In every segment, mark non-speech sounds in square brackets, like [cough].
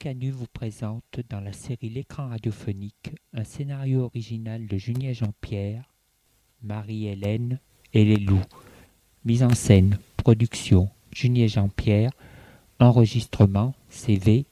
Canu vous présente dans la série L'écran radiophonique un scénario original de Julien Jean-Pierre, Marie-Hélène et les loups. Mise en scène, production, Julien Jean-Pierre, enregistrement CVRP.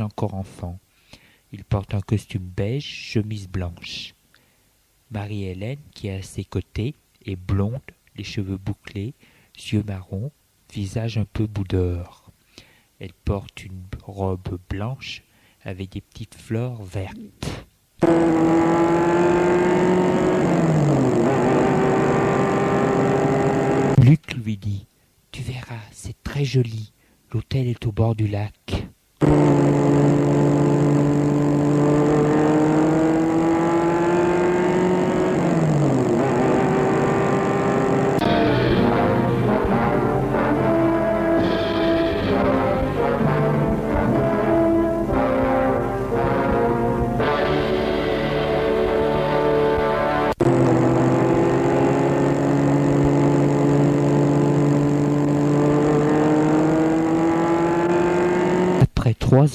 Encore enfant. Il porte un costume beige, chemise blanche. Marie-Hélène, qui est à ses côtés, est blonde, les cheveux bouclés, yeux marrons, visage un peu boudeur. Elle porte une robe blanche avec des petites fleurs vertes. Luc lui dit Tu verras, c'est très joli. L'hôtel est au bord du lac. Boom.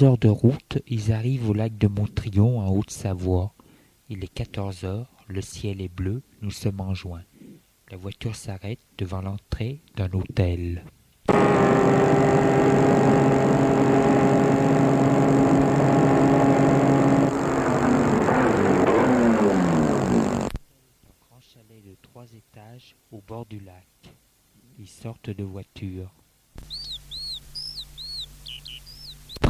Heures de route, ils arrivent au lac de Montrion en Haute-Savoie. Il est 14 heures, le ciel est bleu, nous sommes en juin. La voiture s'arrête devant l'entrée d'un hôtel. Grand chalet de trois étages au bord du lac. Ils sortent de voiture.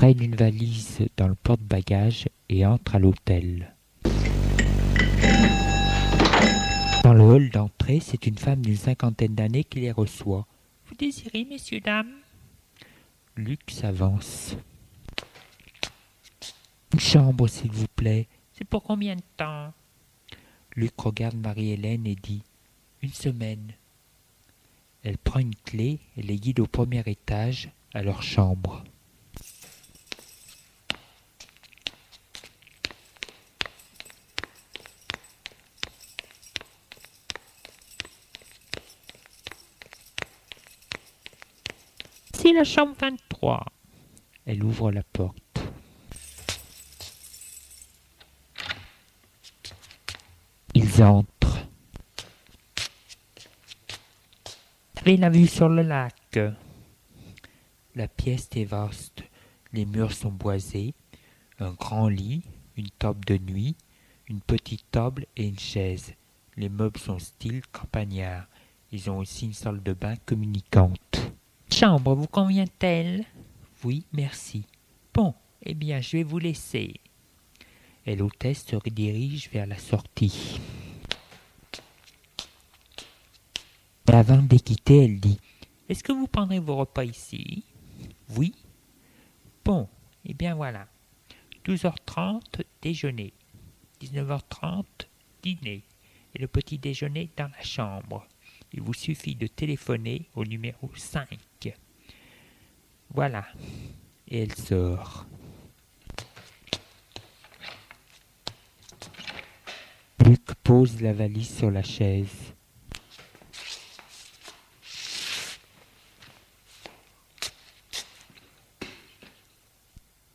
Prennent une valise dans le porte-bagages et entrent à l'hôtel. Dans le hall d'entrée, c'est une femme d'une cinquantaine d'années qui les reçoit. Vous désirez, messieurs, dames? Luc s'avance. Une chambre, s'il vous plaît. C'est pour combien de temps? Luc regarde Marie-Hélène et dit Une semaine. Elle prend une clé et les guide au premier étage, à leur chambre. La chambre 23. Elle ouvre la porte. Ils entrent. Et la vue sur le lac. La pièce est vaste. Les murs sont boisés. Un grand lit, une table de nuit, une petite table et une chaise. Les meubles sont style campagnard. Ils ont aussi une salle de bain communicante. Chambre vous convient-elle? Oui, merci. Bon, eh bien, je vais vous laisser. et l'hôtesse se redirige vers la sortie. Mais avant de quitter, elle dit Est-ce que vous prendrez vos repas ici? Oui. Bon, eh bien voilà. 12h30, déjeuner. 19h30, dîner. Et le petit déjeuner dans la chambre. Il vous suffit de téléphoner au numéro 5. Voilà. Et elle sort. Luc pose la valise sur la chaise.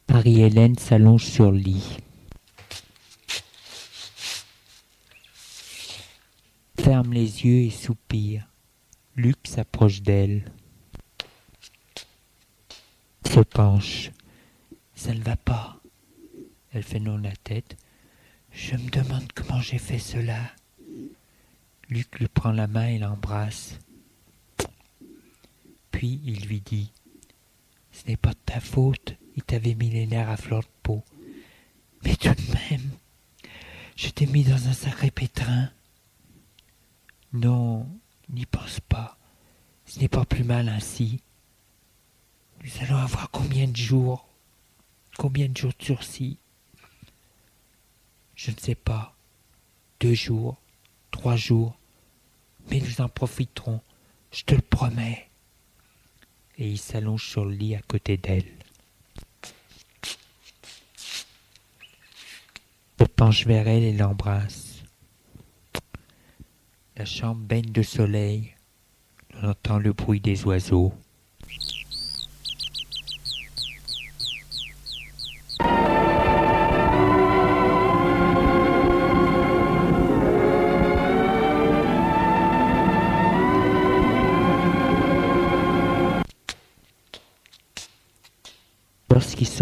Marie-Hélène s'allonge sur le lit. Ferme les yeux et soupire. Luc s'approche d'elle. Penche. Ça ne va pas. Elle fait non la tête. Je me demande comment j'ai fait cela. Luc lui prend la main et l'embrasse. Puis il lui dit Ce n'est pas de ta faute, il t'avait mis les nerfs à fleur de peau. Mais tout de même, je t'ai mis dans un sacré pétrin. Non, n'y pense pas. Ce n'est pas plus mal ainsi. Nous allons avoir combien de jours? Combien de jours de sursis? Je ne sais pas. Deux jours, trois jours? Mais nous en profiterons, je te le promets. Et il s'allonge sur le lit à côté d'elle. Se penche vers elle et l'embrasse. La chambre baigne de soleil. On entend le bruit des oiseaux.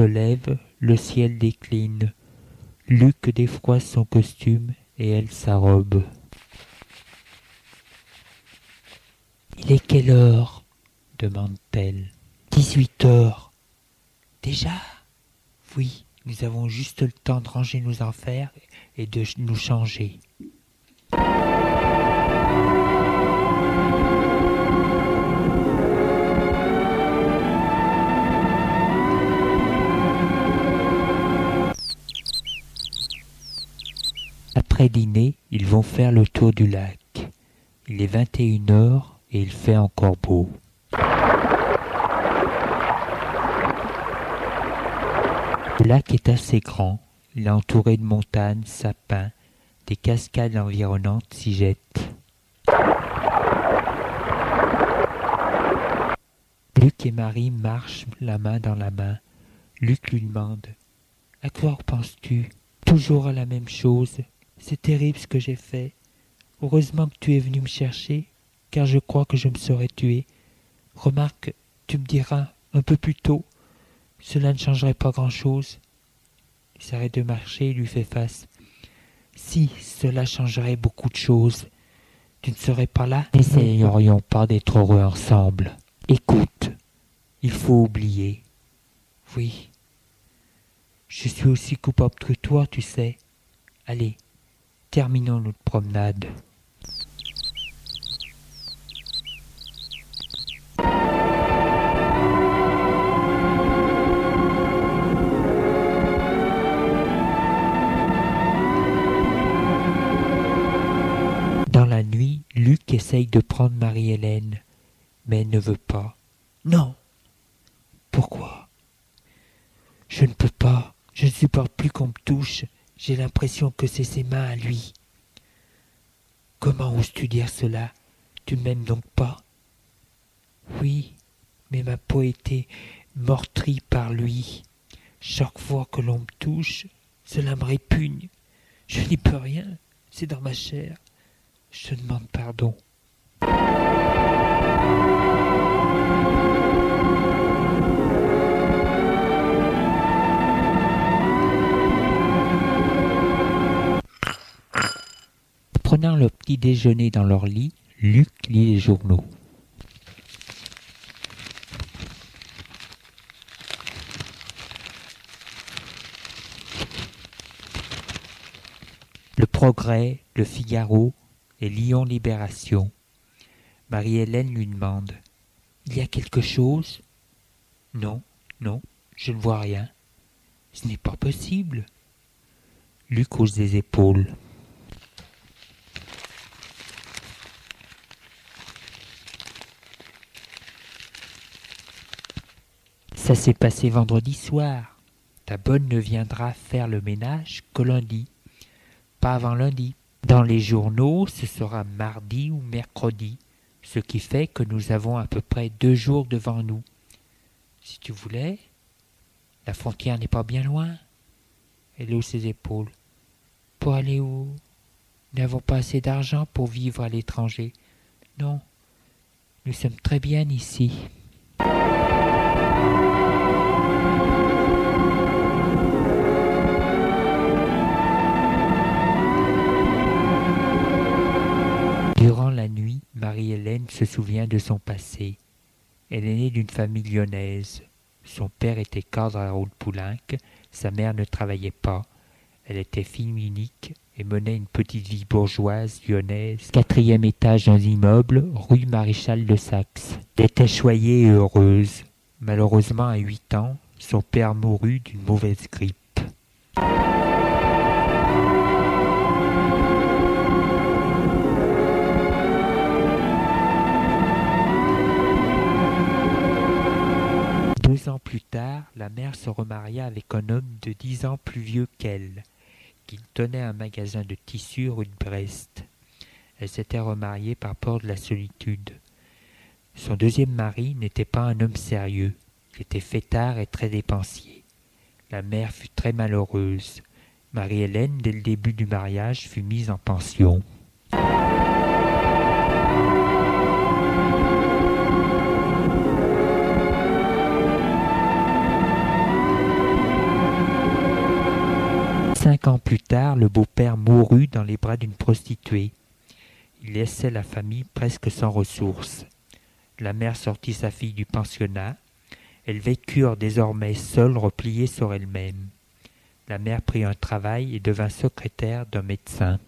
Lève, le ciel décline. Luc défroisse son costume et elle sa robe. Il est quelle heure? demande-t-elle. Dix-huit heures. Déjà? Oui, nous avons juste le temps de ranger nos affaires et de nous changer. Après dîner, ils vont faire le tour du lac. Il est vingt et une heures et il fait encore beau. Le lac est assez grand, il est entouré de montagnes, sapins, des cascades environnantes s'y jettent. Luc et Marie marchent la main dans la main. Luc lui demande À quoi penses-tu? Toujours à la même chose. C'est terrible ce que j'ai fait. Heureusement que tu es venu me chercher, car je crois que je me serais tué. Remarque, tu me diras un peu plus tôt. Cela ne changerait pas grand-chose. Il s'arrête de marcher et lui fait face. Si cela changerait beaucoup de choses, tu ne serais pas là? N'essayerions pas d'être heureux ensemble. Écoute, il faut oublier. Oui. Je suis aussi coupable que toi, tu sais. Allez, terminons notre promenade. Luc essaye de prendre Marie-Hélène, mais ne veut pas. Non. Pourquoi? Je ne peux pas. Je ne supporte plus qu'on me touche. J'ai l'impression que c'est ses mains à lui. Comment oses-tu dire cela? Tu ne m'aimes donc pas? Oui, mais ma peau était meurtrie par lui. Chaque fois que l'on me touche, cela me répugne. Je n'y peux rien, c'est dans ma chair. Je demande pardon. Prenant le petit déjeuner dans leur lit, Luc lit les journaux. Progrès, Le Figaro et Lyon Libération. Marie-Hélène lui demande Il y a quelque chose? Non, non, je ne vois rien. Ce n'est pas possible. Luc hausse des épaules. Ça s'est passé vendredi soir. Ta bonne ne viendra faire le ménage que lundi. Pas avant lundi. Dans les journaux, ce sera mardi ou mercredi, ce qui fait que nous avons à peu près deux jours devant nous. Si tu voulais, la frontière n'est pas bien loin. Elle hausse ses épaules? Pour aller où? Nous n'avons pas assez d'argent pour vivre à l'étranger. Non, nous sommes très bien ici. Marie-Hélène se souvient de son passé. Elle est née d'une famille lyonnaise. Son père était cadre à la route Poulenc, sa mère ne travaillait pas. Elle était fille unique et menait une petite vie bourgeoise lyonnaise, quatrième étage d'un immeuble, rue Maréchal de Saxe. Elle était choyée et heureuse. Malheureusement, à huit ans, son père mourut d'une mauvaise grippe. Deux ans plus tard, la mère se remaria avec un homme de dix ans plus vieux qu'elle, qui tenait un magasin de tissus rue de Brest. Elle s'était remariée par peur de la solitude. Son deuxième mari n'était pas un homme sérieux, il était fêtard et très dépensier. La mère fut très malheureuse. Marie-Hélène, dès le début du mariage, fut mise en pension. Plus tard, le beau-père mourut dans les bras d'une prostituée. Il laissait la famille presque sans ressources. La mère sortit sa fille du pensionnat. Elles vécurent désormais seules, repliées sur elles-mêmes. La mère prit un travail et devint secrétaire d'un médecin.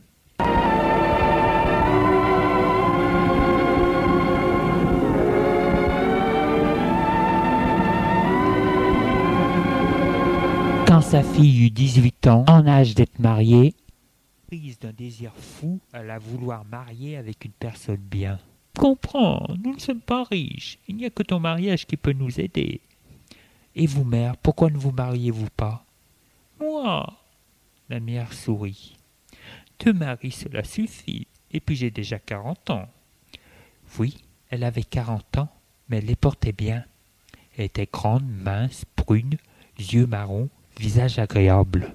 Sa fille eut dix-huit ans, en âge d'être mariée, prise d'un désir fou à la vouloir marier avec une personne bien. Comprends, nous ne sommes pas riches, il n'y a que ton mariage qui peut nous aider. Et vous, mère, pourquoi ne vous mariez-vous pas? Moi La mère sourit. Deux maris, cela suffit, et puis j'ai déjà quarante ans. Oui, elle avait quarante ans, mais elle les portait bien. Elle était grande, mince, brune, yeux marrons, visage agréable.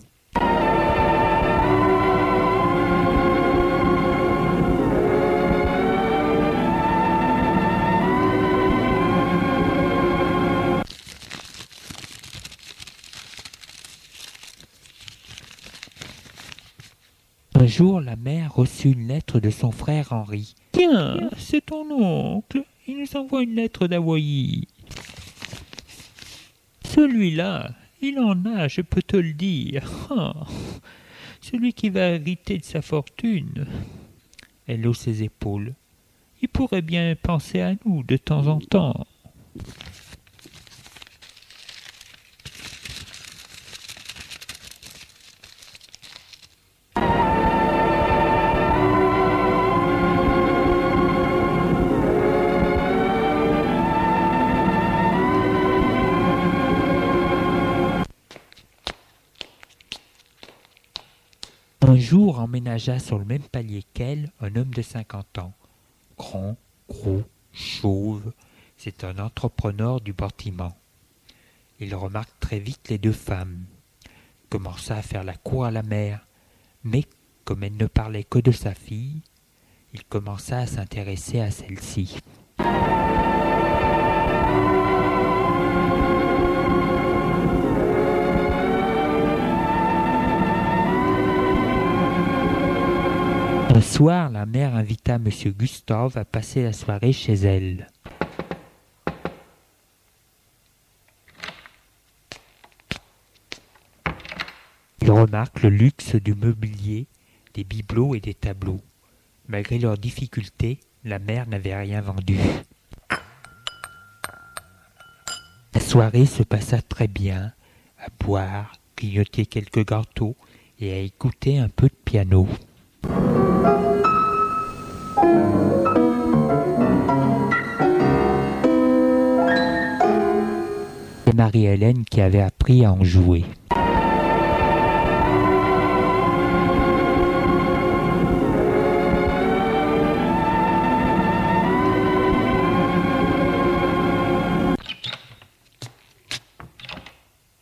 Un jour, la mère reçut une lettre de son frère Henri. Tiens, c'est ton oncle. Il nous envoie une lettre d'Hawaï. Celui-là, il en a, je peux te le dire. Ah, celui qui va hériter de sa fortune. Elle hausse ses épaules. Il pourrait bien penser à nous de temps en temps. Un jour emménagea sur le même palier qu'elle un homme de cinquante ans. Grand, gros, chauve, c'est un entrepreneur du bâtiment. Il remarque très vite les deux femmes. Commença à faire la cour à la mère, mais comme elle ne parlait que de sa fille, il commença à s'intéresser à celle-ci. Un soir, la mère invita M. Gustave à passer la soirée chez elle. Il remarque le luxe du mobilier, des bibelots et des tableaux. Malgré leurs difficultés, la mère n'avait rien vendu. La soirée se passa très bien, à boire, grignoter quelques gâteaux et à écouter un peu de piano. Marie-Hélène qui avait appris à en jouer.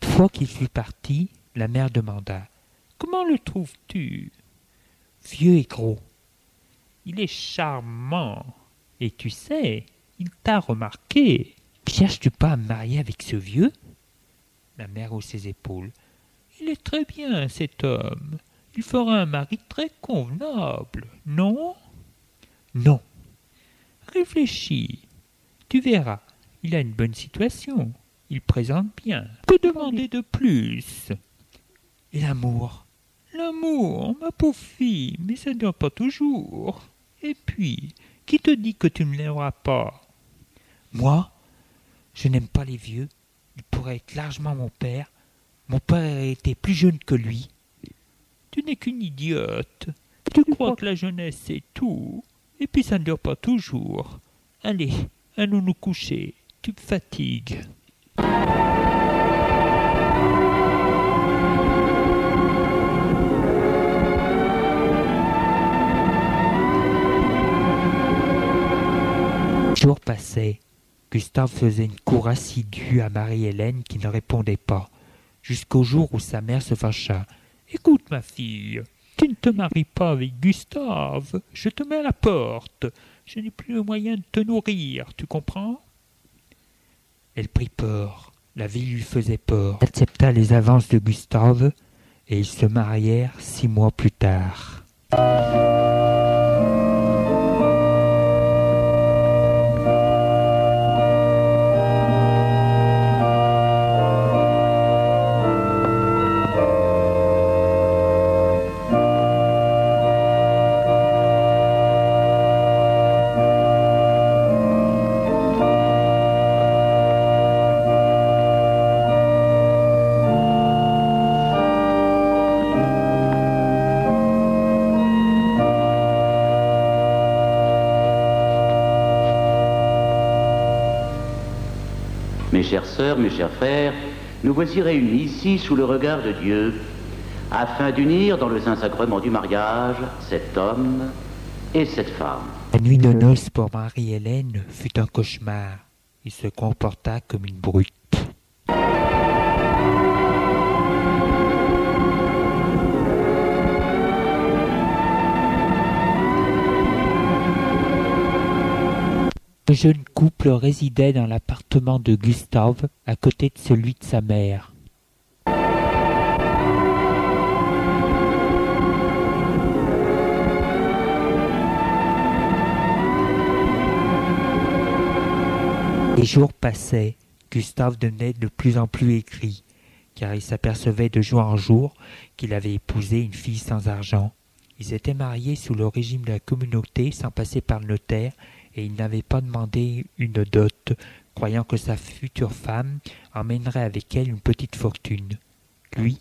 fois qu'il fut parti, la mère demanda Comment le trouves-tu? Vieux et gros. Il est charmant. Et tu sais, il t'a remarqué. Cherches-tu pas à marier avec ce vieux? La mère hausse ses épaules. Il est très bien, cet homme. Il fera un mari très convenable, non? Non. Réfléchis. Tu verras, il a une bonne situation. Il présente bien. Que demander de plus? L'amour L'amour, ma pauvre fille, mais ça ne dure pas toujours. Et puis, qui te dit que tu ne l'aimeras pas? Moi, je n'aime pas les vieux. Il pourrait être largement mon père. Mon père était plus jeune que lui. Tu n'es qu'une idiote. Tu crois que la jeunesse c'est tout. Et puis ça ne dure pas toujours. Allez, allons nous coucher. Tu me fatigues. Gustave faisait une cour assidue à Marie-Hélène qui ne répondait pas, jusqu'au jour où sa mère se fâcha. Écoute, ma fille, tu ne te maries pas avec Gustave. Je te mets à la porte. Je n'ai plus le moyen de te nourrir, tu comprends? Elle prit peur. La vie lui faisait peur. Accepta les avances de Gustave et ils se marièrent six mois plus tard. Sœurs, mes chers frères, nous voici réunis ici sous le regard de Dieu, afin d'unir dans le saint sacrement du mariage cet homme et cette femme. La nuit de noces pour Marie-Hélène fut un cauchemar. Il se comporta comme une brute. Couple résidait dans l'appartement de Gustave, à côté de celui de sa mère. Les jours passaient, Gustave devenait de plus en plus écrit, car il s'apercevait de jour en jour qu'il avait épousé une fille sans argent. Ils étaient mariés sous le régime de la communauté sans passer par le notaire et il n'avait pas demandé une dot, croyant que sa future femme emmènerait avec elle une petite fortune. Lui,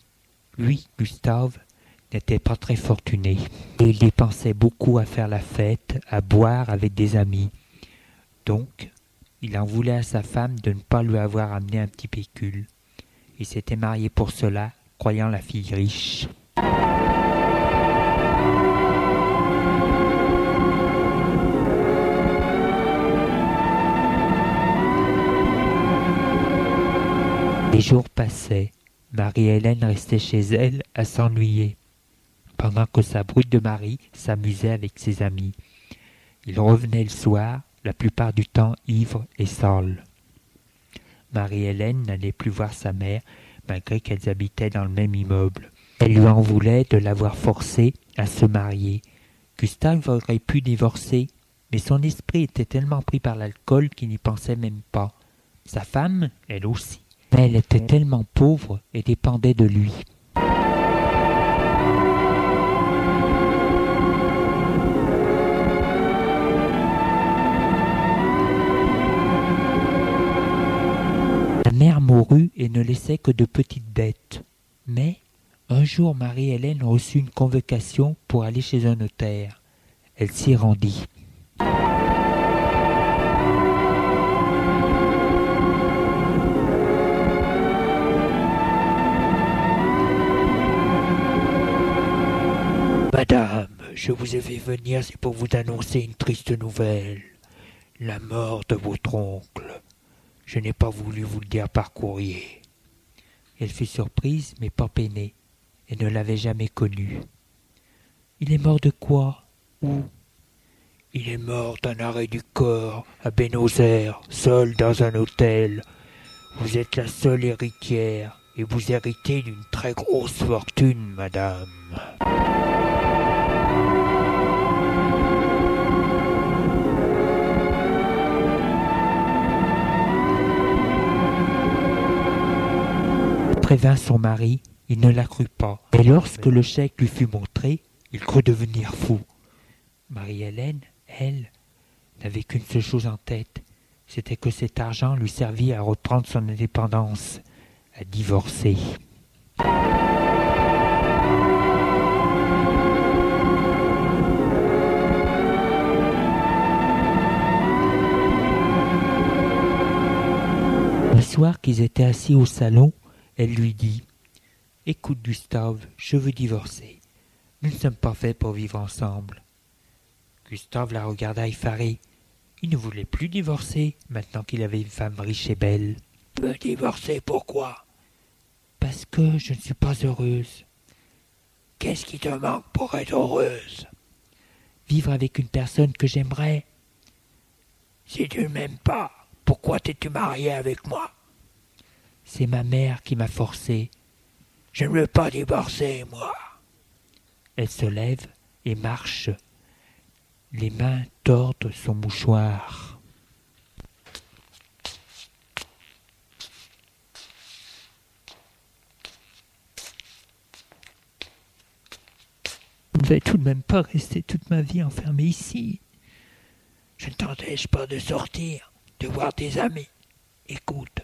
lui, Gustave, n'était pas très fortuné, et il dépensait beaucoup à faire la fête, à boire avec des amis. Donc, il en voulait à sa femme de ne pas lui avoir amené un petit pécule. Il s'était marié pour cela, croyant la fille riche. Jours passaient. Marie-Hélène restait chez elle à s'ennuyer, pendant que sa brute de mari s'amusait avec ses amis. Il revenait le soir, la plupart du temps ivre et sale. Marie-Hélène n'allait plus voir sa mère, malgré qu'elles habitaient dans le même immeuble. Elle lui en voulait de l'avoir forcé à se marier. Gustave aurait pu divorcer, mais son esprit était tellement pris par l'alcool qu'il n'y pensait même pas. Sa femme, elle aussi mais elle était tellement pauvre et dépendait de lui. La mère mourut et ne laissait que de petites dettes. Mais un jour, Marie-Hélène reçut une convocation pour aller chez un notaire. Elle s'y rendit. Madame, je vous ai fait venir, c'est pour vous annoncer une triste nouvelle. La mort de votre oncle. Je n'ai pas voulu vous le dire par courrier. Elle fut surprise, mais pas peinée. Elle ne l'avait jamais connu. Il est mort de quoi? Où? Il est mort d'un arrêt du corps à Bénozer, seul dans un hôtel. Vous êtes la seule héritière, et vous héritez d'une très grosse fortune, madame. Prévint son mari, il ne la crut pas. Et lorsque le chèque lui fut montré, il crut devenir fou. Marie-Hélène, elle, n'avait qu'une seule chose en tête, c'était que cet argent lui servit à reprendre son indépendance, à divorcer. Le soir qu'ils étaient assis au salon, elle lui dit Écoute, Gustave, je veux divorcer. Nous ne sommes pas faits pour vivre ensemble. Gustave la regarda effaré. Il ne voulait plus divorcer maintenant qu'il avait une femme riche et belle. Peu divorcer pourquoi? Parce que je ne suis pas heureuse. Qu'est-ce qui te manque pour être heureuse? Vivre avec une personne que j'aimerais. Si tu ne m'aimes pas, pourquoi t'es-tu marié avec moi? C'est ma mère qui m'a forcé. Je ne veux pas divorcer, moi. Elle se lève et marche. Les mains tordent son mouchoir. Je ne vais tout de même pas rester toute ma vie enfermée ici. Je ne t'empêche pas de sortir, de voir tes amis. Écoute,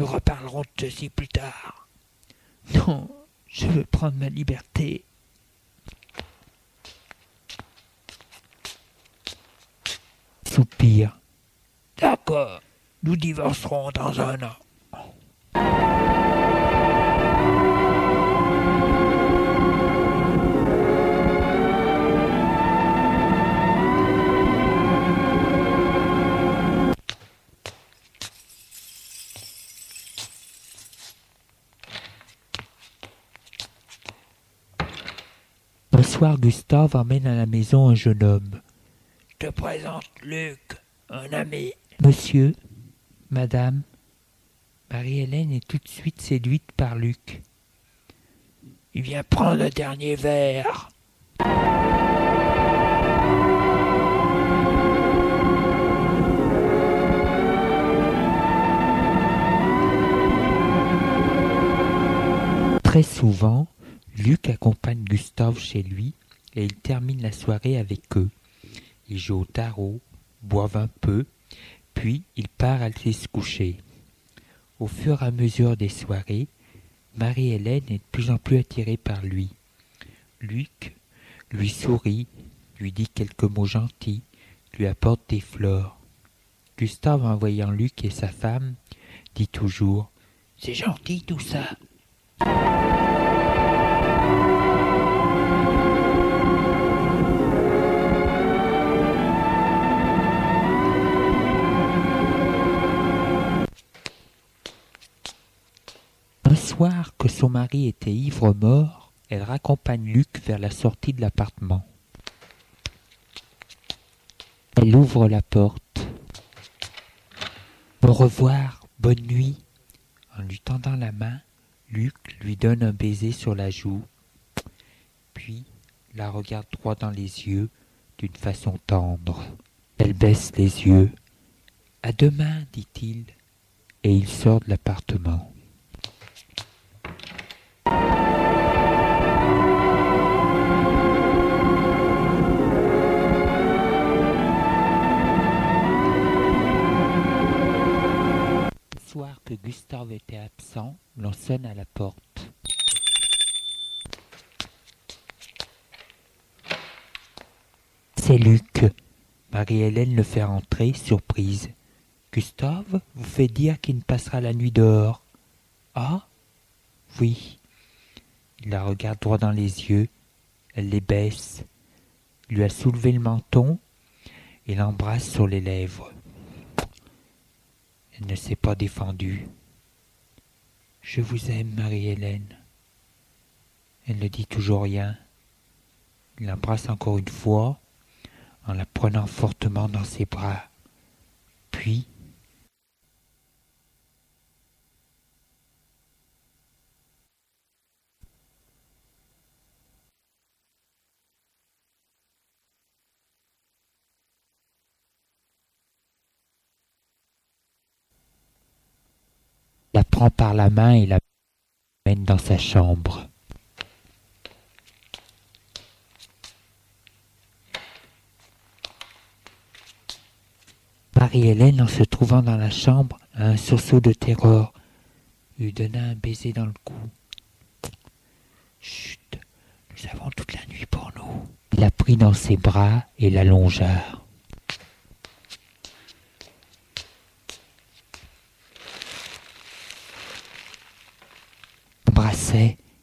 nous reparlerons de ceci plus tard. Non, je veux prendre ma liberté. Soupir. D'accord, nous divorcerons dans un an. Soir, Gustave emmène à la maison un jeune homme. Je te présente Luc, un ami. Monsieur, madame, Marie-Hélène est tout de suite séduite par Luc. Il vient prendre le dernier verre. Très souvent, Luc accompagne Gustave chez lui et il termine la soirée avec eux. Ils jouent au tarot, boivent un peu, puis il part aller se coucher. Au fur et à mesure des soirées, Marie-Hélène est de plus en plus attirée par lui. Luc lui sourit, lui dit quelques mots gentils, lui apporte des fleurs. Gustave, en voyant Luc et sa femme, dit toujours C'est gentil tout ça. Un soir que son mari était ivre-mort, elle raccompagne Luc vers la sortie de l'appartement. Elle ouvre la porte. Au revoir, bonne nuit. En lui tendant la main, Luc lui donne un baiser sur la joue, puis la regarde droit dans les yeux d'une façon tendre. Elle baisse les yeux. À demain, dit-il, et il sort de l'appartement. Gustave était absent, l'on sonne à la porte. C'est Luc. Marie-Hélène le fait rentrer, surprise. Gustave vous fait dire qu'il ne passera la nuit dehors. Ah? Oui. Il la regarde droit dans les yeux. Elle les baisse. Il lui a soulevé le menton et l'embrasse sur les lèvres. Elle ne s'est pas défendue. Je vous aime, Marie-Hélène. Elle ne dit toujours rien. Il l'embrasse encore une fois en la prenant fortement dans ses bras. Puis, la prend par la main et la mène dans sa chambre. Marie-Hélène, en se trouvant dans la chambre, a un sursaut de terreur. Lui donna un baiser dans le cou. Chut, nous avons toute la nuit pour nous. Il la prit dans ses bras et l'allongea.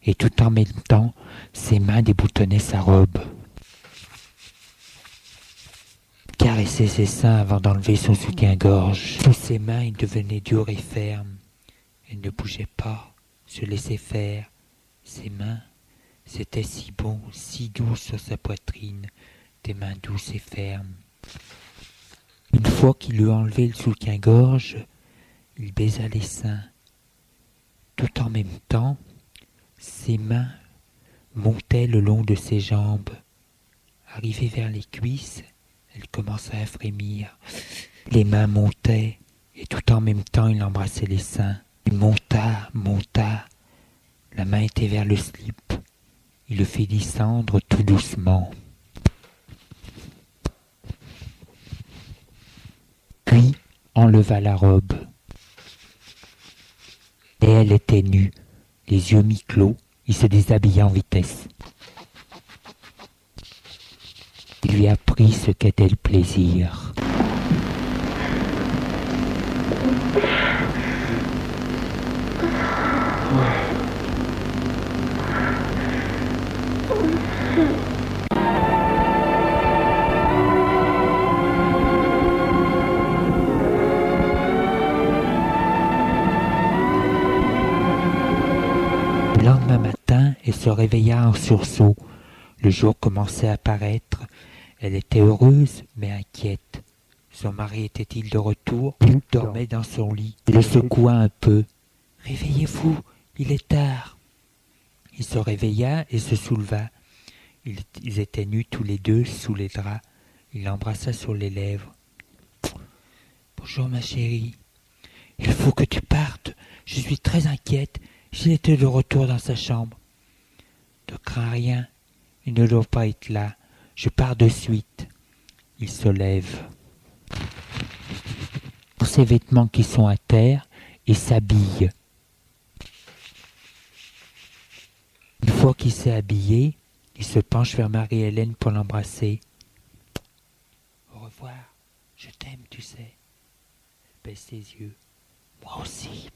Et tout en même temps, ses mains déboutonnaient sa robe. caressait ses seins avant d'enlever son soutien-gorge. Sous ses mains, il devenait dur et ferme. Elle ne bougeait pas, se laissait faire. Ses mains, c'était si bon, si doux sur sa poitrine, des mains douces et fermes. Une fois qu'il eut enlevé le soutien-gorge, il baisa les seins. Tout en même temps, ses mains montaient le long de ses jambes. Arrivées vers les cuisses, elle commença à frémir. Les mains montaient, et tout en même temps il embrassait les seins. Il monta, monta. La main était vers le slip. Il le fit descendre tout doucement. Puis enleva la robe. Et elle était nue, les yeux mi-clos, il se déshabilla en vitesse. Il lui apprit ce qu'était le plaisir. Elle se réveilla en sursaut. Le jour commençait à paraître. Elle était heureuse, mais inquiète. Son mari était-il de retour Il dormait dans son lit? Il le secoua un peu. Réveillez-vous, il est tard. Il se réveilla et se souleva. Ils étaient nus tous les deux sous les draps. Il l'embrassa sur les lèvres. Bonjour ma chérie. Il faut que tu partes. Je suis très inquiète. S'il était de retour dans sa chambre. Ne crains rien. Il ne doit pas être là. Je pars de suite. Il se lève. Pour ses vêtements qui sont à terre et s'habille. Une fois qu'il s'est habillé, il se penche vers Marie-Hélène pour l'embrasser. Au revoir, je t'aime, tu sais. Elle baisse ses yeux. Moi aussi.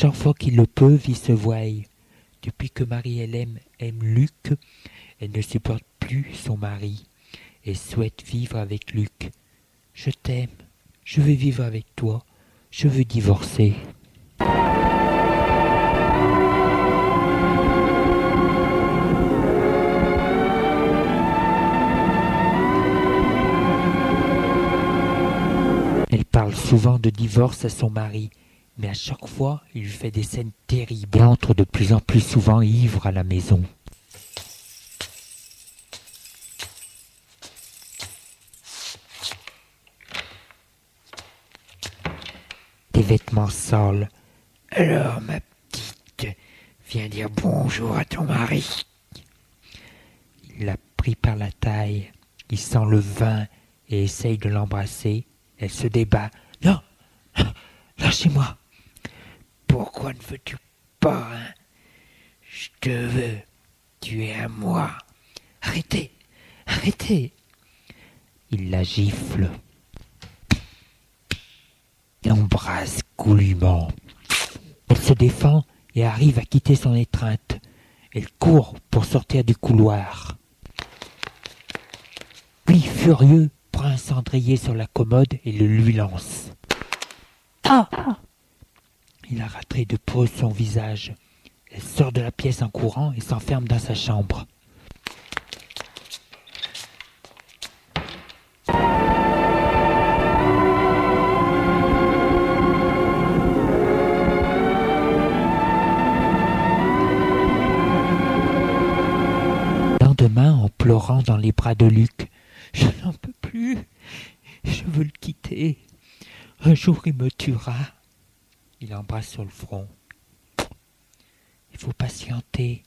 Chaque fois qu'il le peut, il se voie. Depuis que Marie-Hélène aime Luc, elle ne supporte plus son mari et souhaite vivre avec Luc. Je t'aime, je veux vivre avec toi, je veux divorcer. Elle parle souvent de divorce à son mari, mais à chaque fois, il lui fait des scènes terribles et entre de plus en plus souvent ivre à la maison. Des vêtements sales. Alors, ma petite, viens dire bonjour à ton mari. Il l'a pris par la taille. Il sent le vin et essaye de l'embrasser. Elle se débat. Non, [laughs] lâchez-moi. Pourquoi ne veux-tu pas hein? Je te veux. Tu es à moi. Arrêtez, arrêtez. Il la gifle. L'embrasse goulûment. Elle se défend et arrive à quitter son étreinte. Elle court pour sortir du couloir. Puis, furieux, prend un cendrier sur la commode et le lui lance. Ah Il a raté de peau son visage. Elle sort de la pièce en courant et s'enferme dans sa chambre. Lendemain, en pleurant dans les bras de Luc, je n'en peux plus. Je veux le quitter. Un jour il me tuera. Il embrasse sur le front. Il faut patienter.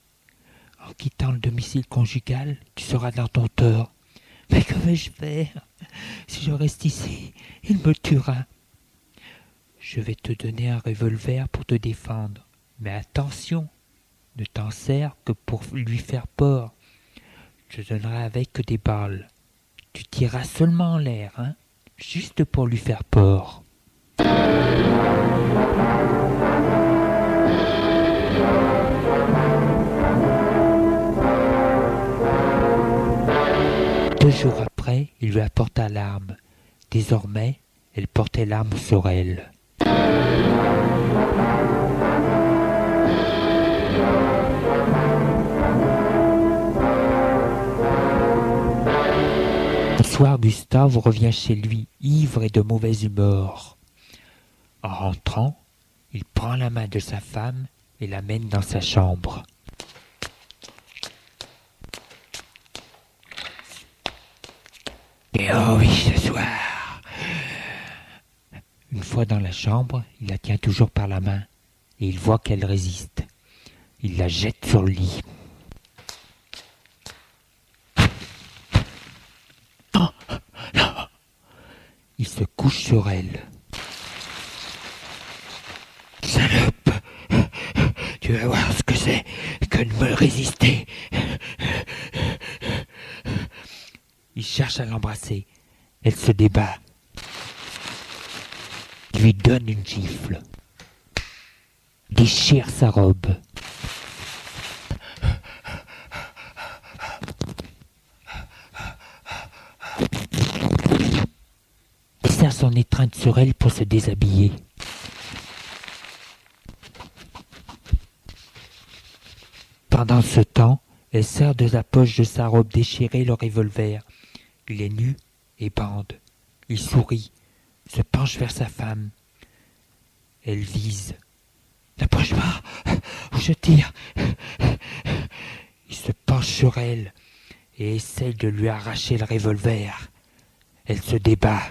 En quittant le domicile conjugal, tu seras dans ton tort. Mais que vais-je faire Si je reste ici, il me tuera. Je vais te donner un revolver pour te défendre. Mais attention, ne t'en sers que pour lui faire peur. Je donnerai avec des balles. Tu tireras seulement en l'air, hein Juste pour lui faire peur. Deux jours après, il lui apporta l'arme. Désormais, elle portait l'arme sur elle. Un soir, Gustave revient chez lui, ivre et de mauvaise humeur. En rentrant, il prend la main de sa femme et l'amène dans sa chambre. Et oh oui, ce soir. Une fois dans la chambre, il la tient toujours par la main et il voit qu'elle résiste. Il la jette sur le lit. Il se couche sur elle. Tu voir ce que c'est que de me résister. Il cherche à l'embrasser. Elle se débat. Il lui donne une gifle. Déchire sa robe. Il serre son étreinte sur elle pour se déshabiller. Pendant ce temps, elle sert de la poche de sa robe déchirée le revolver. Il est nu et bande. Il sourit, se penche vers sa femme. Elle vise. N'approche pas, ou je tire. Il se penche sur elle et essaye de lui arracher le revolver. Elle se débat.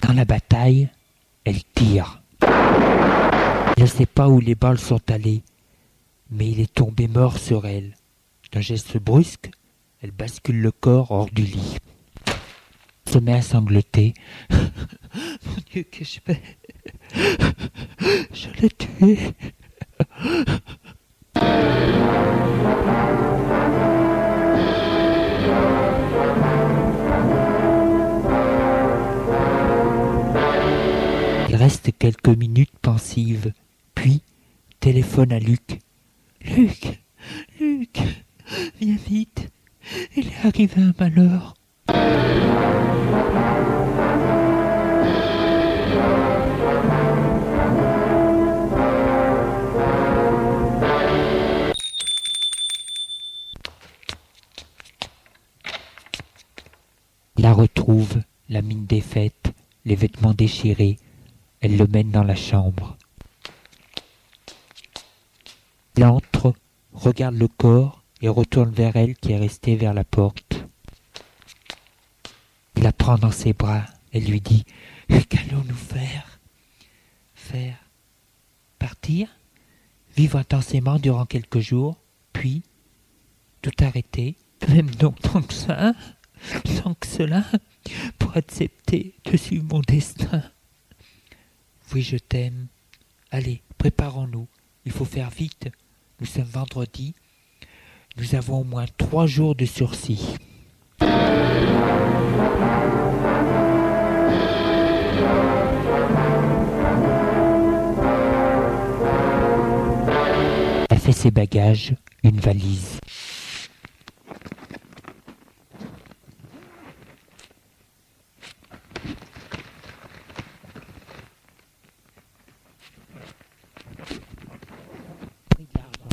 Dans la bataille, elle tire. Il ne sait pas où les balles sont allées, mais il est tombé mort sur elle. D'un geste brusque, Elle bascule le corps hors du lit. Se met à sangloter. [laughs] Mon Dieu, que je fais? Je l'ai tué. Il reste quelques minutes pensive, téléphone à Luc. Luc, Luc, viens vite, il est arrivé un malheur. La retrouve, la mine défaite, les vêtements déchirés. Elle le mène dans la chambre. Il entre, regarde le corps et retourne vers elle qui est restée vers la porte. Il la prend dans ses bras. Elle lui dit Qu'allons-nous faire? Faire Partir? Vivre intensément durant quelques jours, puis tout arrêter, même donc tant que ça, tant que cela, pour accepter de suivre mon destin. Oui, je t'aime. Allez, préparons-nous. Il faut faire vite. Nous sommes vendredi. Nous avons au moins trois jours de sursis. Elle fait ses bagages, une valise.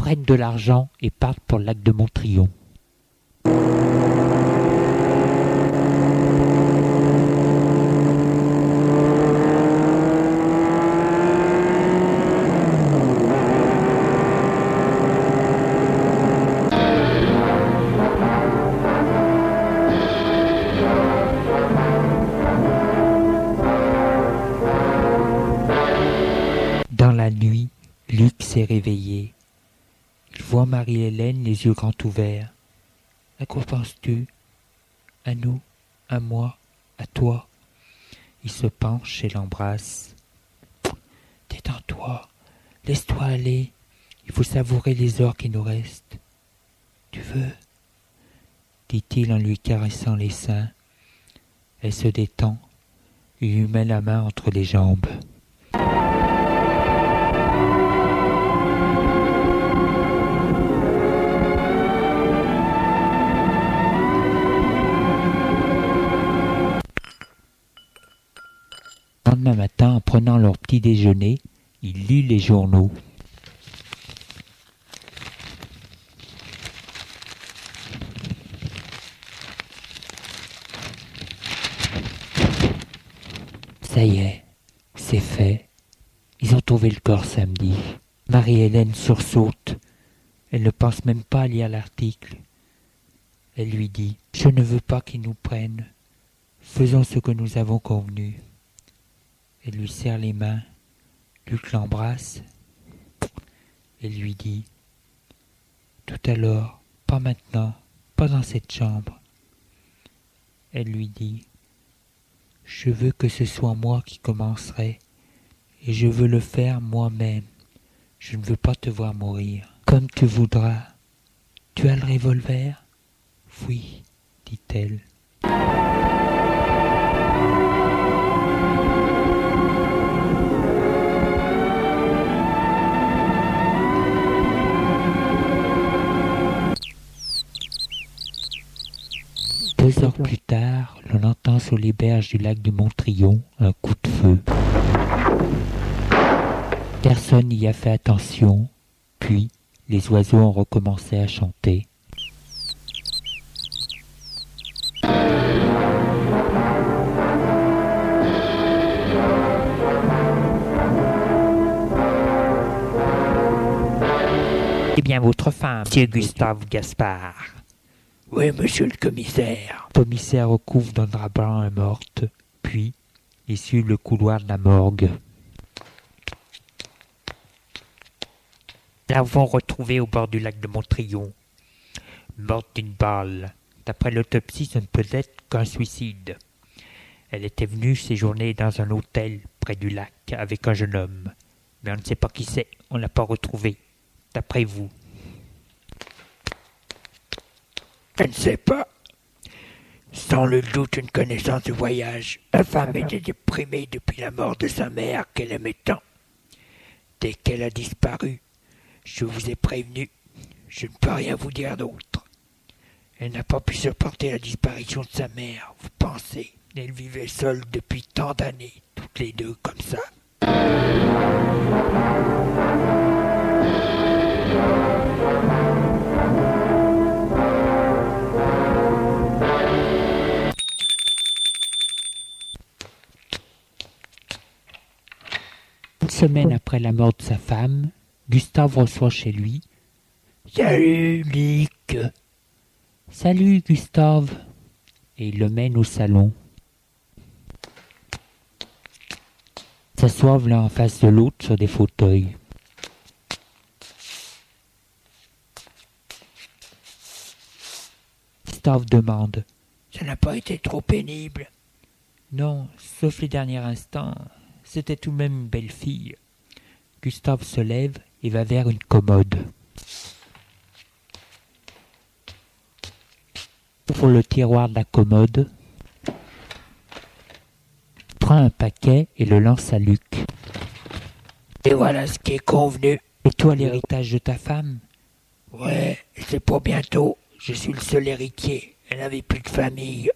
Prennent de l'argent et partent pour le lac de Montrion. Dans la nuit, Luc s'est réveillé. Marie-Hélène les yeux grands ouverts. À quoi penses-tu? À nous À moi À toi Il se penche et l'embrasse. Détends-toi, laisse-toi aller. Il faut savourer les heures qui nous restent. Tu veux? dit-il en lui caressant les seins. Elle se détend. Il lui met la main entre les jambes. Matin, en prenant leur petit déjeuner, il lit les journaux. Ça y est, c'est fait. Ils ont trouvé le corps samedi. Marie-Hélène sursaute. Elle ne pense même pas à lire l'article. Elle lui dit Je ne veux pas qu'ils nous prennent. Faisons ce que nous avons convenu. Elle lui serre les mains. Luc l'embrasse et lui dit Tout à l'heure, pas maintenant, pas dans cette chambre. Elle lui dit Je veux que ce soit moi qui commencerai, et je veux le faire moi-même. Je ne veux pas te voir mourir. Comme tu voudras. Tu as le revolver? Oui, dit-elle. Sur les berges du lac de Montrion un coup de feu. Personne n'y a fait attention, puis les oiseaux ont recommencé à chanter. Eh bien, votre femme, monsieur Gustave Gaspard. Oui, monsieur le commissaire. Le commissaire recouvre d'un drap blanc la morte, puis il suit le couloir de la morgue. L'avons retrouvée au bord du lac de Montrion, morte d'une balle, D'après l'autopsie, ce ne peut être qu'un suicide. Elle était venue séjourner dans un hôtel près du lac avec un jeune homme. Mais on ne sait pas qui c'est, on ne l'a pas retrouvé. D'après vous. Je ne sais pas. Sans le doute une connaissance du voyage. La femme était déprimée depuis la mort de sa mère qu'elle aimait tant. Dès qu'elle a disparu, je vous ai prévenu, je ne peux rien vous dire d'autre. Elle n'a pas pu supporter la disparition de sa mère, vous pensez. Elle vivait seule depuis tant d'années, toutes les deux comme ça. Semaine après la mort de sa femme, Gustave reçoit chez lui. Salut, Luc. Salut, Gustave. Et il le mène au salon. S'assoivent l'un en face de l'autre sur des fauteuils. Gustave demande. Ça n'a pas été trop pénible? Non, sauf les derniers instants. C'était tout de même une belle fille. Gustave se lève et va vers une commode. Ouvre le tiroir de la commode, prend un paquet et le lance à Luc. Et voilà ce qui est convenu. Et toi l'héritage de ta femme? Ouais, c'est pour bientôt. Je suis le seul héritier. Elle n'avait plus de famille.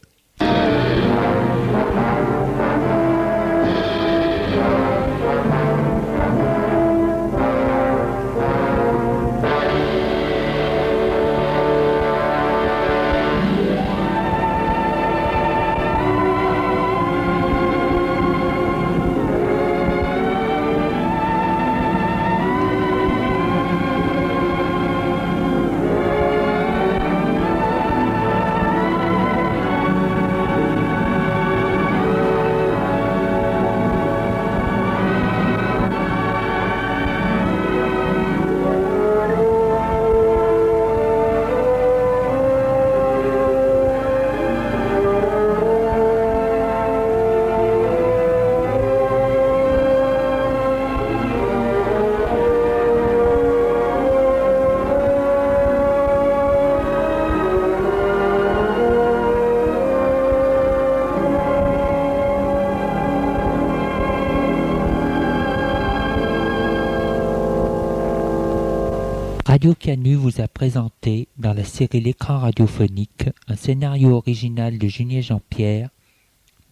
Canu vous a présenté, dans la série L'écran radiophonique, un scénario original de Julien Jean-Pierre,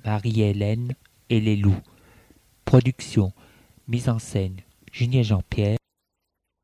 Marie-Hélène et les loups. Production, mise en scène, Julien Jean-Pierre,